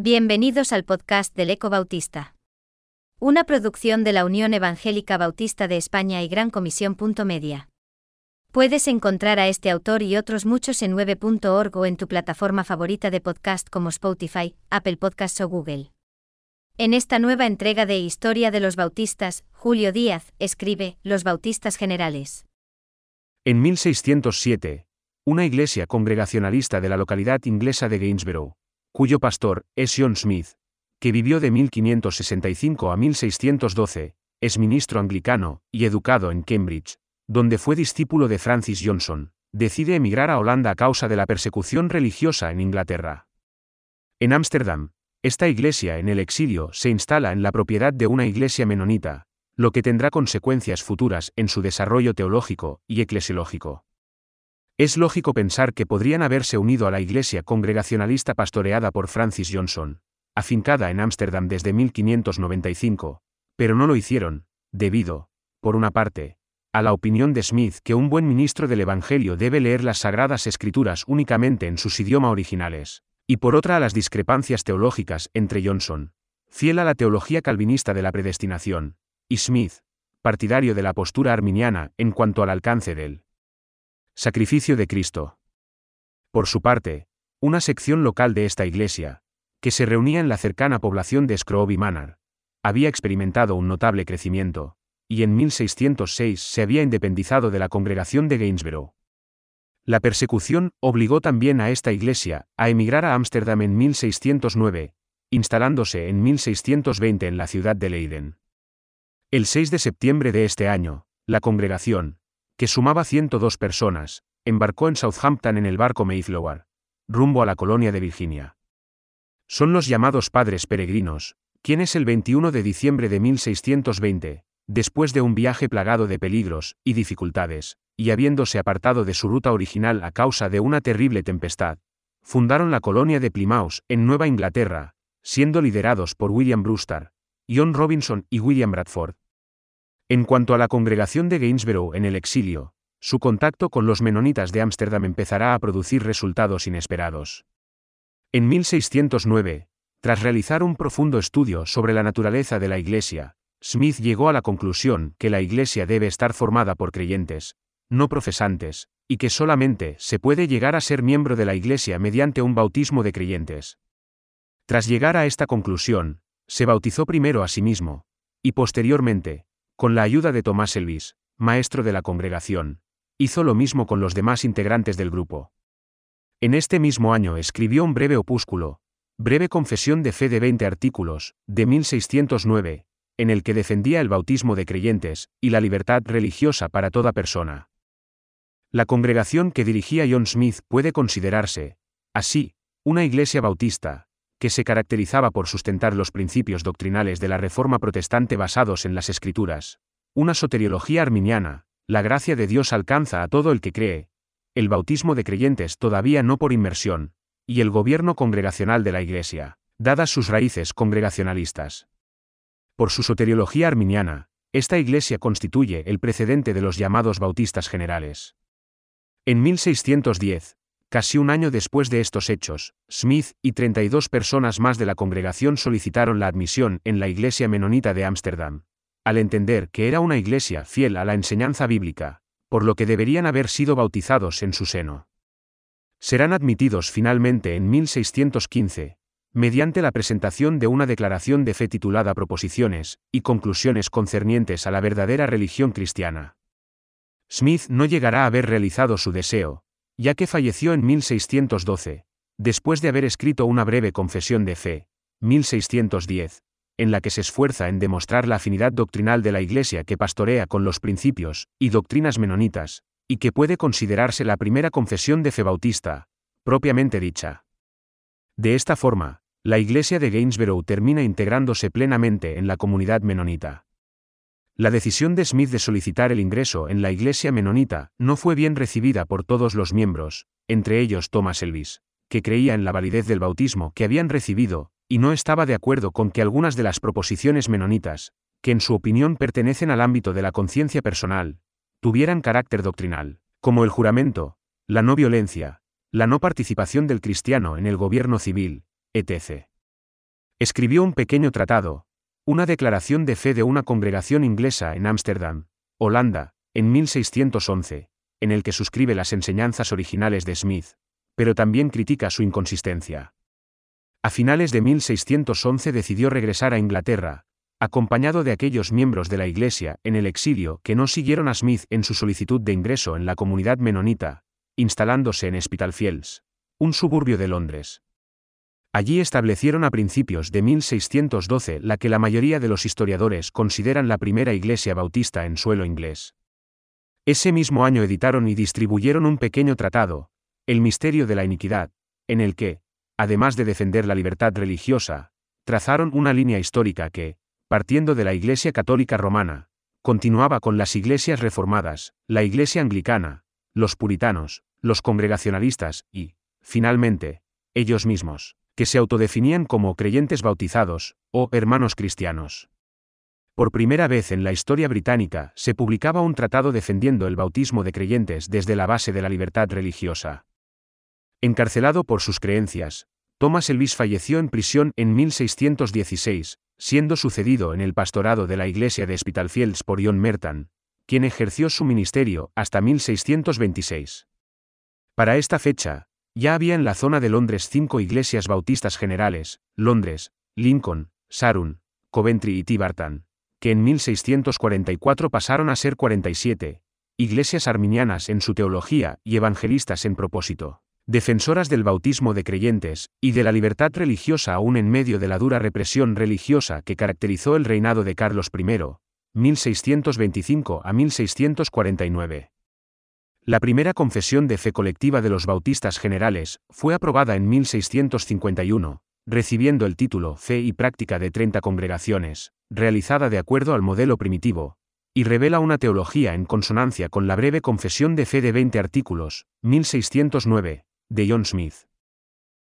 Bienvenidos al podcast del Eco Bautista. Una producción de la Unión Evangélica Bautista de España y Gran Comisión. Media. Puedes encontrar a este autor y otros muchos en 9.org o en tu plataforma favorita de podcast como Spotify, Apple Podcasts o Google. En esta nueva entrega de Historia de los Bautistas, Julio Díaz escribe Los Bautistas Generales. En 1607, una iglesia congregacionalista de la localidad inglesa de Gainsborough, cuyo pastor es John Smith, que vivió de 1565 a 1612, es ministro anglicano y educado en Cambridge, donde fue discípulo de Francis Johnson, decide emigrar a Holanda a causa de la persecución religiosa en Inglaterra. En Ámsterdam, esta iglesia en el exilio se instala en la propiedad de una iglesia menonita, lo que tendrá consecuencias futuras en su desarrollo teológico y eclesiológico. Es lógico pensar que podrían haberse unido a la iglesia congregacionalista pastoreada por Francis Johnson, afincada en Ámsterdam desde 1595, pero no lo hicieron, debido, por una parte, a la opinión de Smith que un buen ministro del Evangelio debe leer las sagradas escrituras únicamente en sus idioma originales, y por otra a las discrepancias teológicas entre Johnson, fiel a la teología calvinista de la predestinación, y Smith, partidario de la postura arminiana en cuanto al alcance del Sacrificio de Cristo. Por su parte, una sección local de esta iglesia, que se reunía en la cercana población de Scrooby Manor, había experimentado un notable crecimiento, y en 1606 se había independizado de la congregación de Gainsborough. La persecución obligó también a esta iglesia a emigrar a Ámsterdam en 1609, instalándose en 1620 en la ciudad de Leiden. El 6 de septiembre de este año, la congregación, que sumaba 102 personas, embarcó en Southampton en el barco Mayflower, rumbo a la colonia de Virginia. Son los llamados padres peregrinos, quienes el 21 de diciembre de 1620, después de un viaje plagado de peligros y dificultades, y habiéndose apartado de su ruta original a causa de una terrible tempestad, fundaron la colonia de Plymouth en Nueva Inglaterra, siendo liderados por William Brewster, John Robinson y William Bradford. En cuanto a la congregación de Gainsborough en el exilio, su contacto con los menonitas de Ámsterdam empezará a producir resultados inesperados. En 1609, tras realizar un profundo estudio sobre la naturaleza de la Iglesia, Smith llegó a la conclusión que la Iglesia debe estar formada por creyentes, no profesantes, y que solamente se puede llegar a ser miembro de la Iglesia mediante un bautismo de creyentes. Tras llegar a esta conclusión, se bautizó primero a sí mismo, y posteriormente, con la ayuda de Tomás Elvis, maestro de la congregación, hizo lo mismo con los demás integrantes del grupo. En este mismo año escribió un breve opúsculo, Breve Confesión de Fe de 20 artículos, de 1609, en el que defendía el bautismo de creyentes y la libertad religiosa para toda persona. La congregación que dirigía John Smith puede considerarse, así, una iglesia bautista, que se caracterizaba por sustentar los principios doctrinales de la Reforma protestante basados en las Escrituras, una soteriología arminiana, la gracia de Dios alcanza a todo el que cree, el bautismo de creyentes todavía no por inmersión, y el gobierno congregacional de la Iglesia, dadas sus raíces congregacionalistas. Por su soteriología arminiana, esta Iglesia constituye el precedente de los llamados bautistas generales. En 1610, Casi un año después de estos hechos, Smith y 32 personas más de la congregación solicitaron la admisión en la iglesia menonita de Ámsterdam, al entender que era una iglesia fiel a la enseñanza bíblica, por lo que deberían haber sido bautizados en su seno. Serán admitidos finalmente en 1615, mediante la presentación de una declaración de fe titulada Proposiciones y conclusiones concernientes a la verdadera religión cristiana. Smith no llegará a haber realizado su deseo, ya que falleció en 1612, después de haber escrito una breve confesión de fe, 1610, en la que se esfuerza en demostrar la afinidad doctrinal de la Iglesia que pastorea con los principios y doctrinas menonitas, y que puede considerarse la primera confesión de fe bautista, propiamente dicha. De esta forma, la Iglesia de Gainsborough termina integrándose plenamente en la comunidad menonita. La decisión de Smith de solicitar el ingreso en la iglesia menonita no fue bien recibida por todos los miembros, entre ellos Thomas Elvis, que creía en la validez del bautismo que habían recibido, y no estaba de acuerdo con que algunas de las proposiciones menonitas, que en su opinión pertenecen al ámbito de la conciencia personal, tuvieran carácter doctrinal, como el juramento, la no violencia, la no participación del cristiano en el gobierno civil, etc. Escribió un pequeño tratado, una declaración de fe de una congregación inglesa en Ámsterdam, Holanda, en 1611, en el que suscribe las enseñanzas originales de Smith, pero también critica su inconsistencia. A finales de 1611 decidió regresar a Inglaterra, acompañado de aquellos miembros de la Iglesia en el exilio que no siguieron a Smith en su solicitud de ingreso en la comunidad menonita, instalándose en Spitalfields, un suburbio de Londres. Allí establecieron a principios de 1612 la que la mayoría de los historiadores consideran la primera iglesia bautista en suelo inglés. Ese mismo año editaron y distribuyeron un pequeño tratado, El misterio de la iniquidad, en el que, además de defender la libertad religiosa, trazaron una línea histórica que, partiendo de la Iglesia Católica Romana, continuaba con las iglesias reformadas, la Iglesia Anglicana, los puritanos, los congregacionalistas y, finalmente, ellos mismos, que se autodefinían como creyentes bautizados, o hermanos cristianos. Por primera vez en la historia británica se publicaba un tratado defendiendo el bautismo de creyentes desde la base de la libertad religiosa. Encarcelado por sus creencias, Thomas Elvis falleció en prisión en 1616, siendo sucedido en el pastorado de la iglesia de Spitalfields por John Merton, quien ejerció su ministerio hasta 1626. Para esta fecha, ya había en la zona de Londres cinco iglesias bautistas generales, Londres, Lincoln, Sarun, Coventry y Tibarton, que en 1644 pasaron a ser 47, iglesias arminianas en su teología y evangelistas en propósito, defensoras del bautismo de creyentes y de la libertad religiosa aún en medio de la dura represión religiosa que caracterizó el reinado de Carlos I, 1625 a 1649. La primera confesión de fe colectiva de los bautistas generales fue aprobada en 1651, recibiendo el título Fe y Práctica de 30 congregaciones, realizada de acuerdo al modelo primitivo, y revela una teología en consonancia con la breve confesión de fe de 20 artículos, 1609, de John Smith.